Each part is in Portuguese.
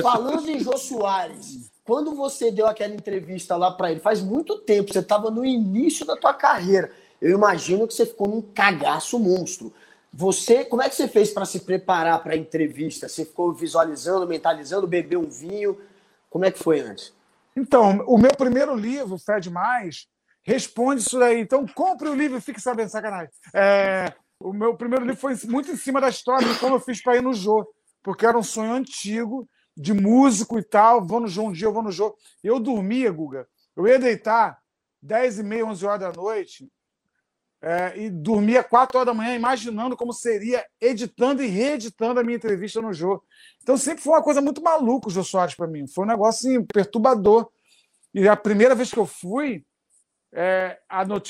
falando em Jô Soares, quando você deu aquela entrevista lá para ele, faz muito tempo, você estava no início da tua carreira. Eu imagino que você ficou num cagaço monstro. Você, como é que você fez para se preparar para a entrevista? Você ficou visualizando, mentalizando, bebeu um vinho? Como é que foi antes? Então, o meu primeiro livro, Fé Demais, responde isso daí. Então, compre o livro e fique sabendo, sacanagem. É, o meu primeiro livro foi muito em cima da história de como eu fiz para ir no Jô, porque era um sonho antigo de músico e tal. Vou no Jô um dia, eu vou no Jô. Eu dormia, Guga. Eu ia deitar 10 e meia, 11 horas da noite é, e dormia 4 horas da manhã imaginando como seria editando e reeditando a minha entrevista no Jô. Então sempre foi uma coisa muito maluca o Jô Soares para mim. Foi um negócio assim, perturbador. E a primeira vez que eu fui, é,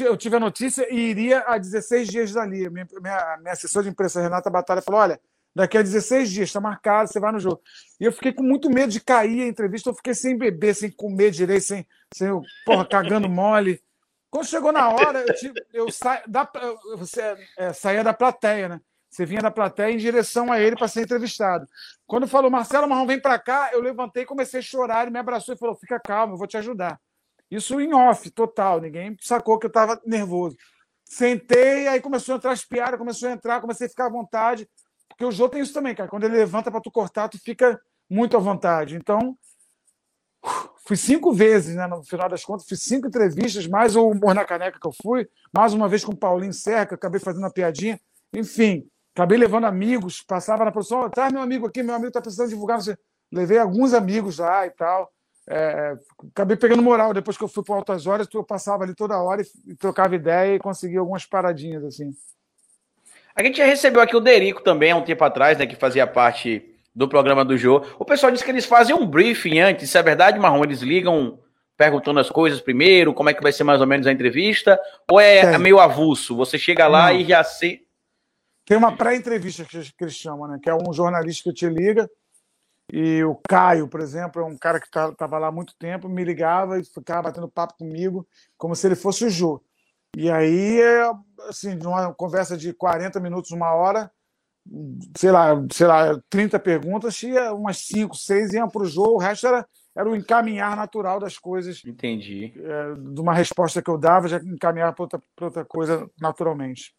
eu tive a notícia e iria a 16 dias dali. Minha, minha, minha assessora de imprensa, Renata Batalha, falou: olha, daqui a 16 dias, está marcado, você vai no jogo. E eu fiquei com muito medo de cair a entrevista, eu fiquei sem beber, sem comer direito, sem, sem porra, cagando mole. Quando chegou na hora, eu, tive, eu sa, da, você, é, saía da plateia, né? Você vinha da plateia em direção a ele para ser entrevistado. Quando falou, Marcelo Marrom, vem para cá, eu levantei, comecei a chorar, ele me abraçou e falou: fica calmo, eu vou te ajudar. Isso em off, total. Ninguém sacou que eu estava nervoso. Sentei, aí começou a entrar as piadas, começou a entrar, comecei a ficar à vontade. Porque o Jô tem isso também, cara. Quando ele levanta para tu cortar, tu fica muito à vontade. Então, fui cinco vezes, né? No final das contas, fiz cinco entrevistas, mais o Humor na Caneca que eu fui, mais uma vez com o Paulinho Serra, que eu acabei fazendo uma piadinha. Enfim, acabei levando amigos, passava na produção, oh, traz meu amigo aqui, meu amigo está precisando divulgar. Levei alguns amigos lá e tal. É, acabei pegando moral. Depois que eu fui para Altas Horas, eu passava ali toda hora e, trocava ideia e conseguia algumas paradinhas assim. A gente já recebeu aqui o Derico também há um tempo atrás, né, que fazia parte do programa do Jô. O pessoal disse que eles fazem um briefing antes, isso é verdade, Marrom? Eles ligam perguntando as coisas primeiro, como é que vai ser mais ou menos a entrevista, ou é, meio avulso? Você chega lá Não. e já se. Tem uma pré-entrevista que eles chamam, né? Que é um jornalista que te liga e o Caio, por exemplo, é um cara que estava tá, lá há muito tempo, me ligava e ficava batendo papo comigo, como se ele fosse o Jô. E aí, assim, numa conversa de 40 minutos, uma hora, sei lá, sei lá, 30 perguntas, tinha umas 5, 6 iam para o Jô, o resto era, era o encaminhar natural das coisas. Entendi. É, de uma resposta que eu dava, já encaminhar para outra, outra coisa naturalmente.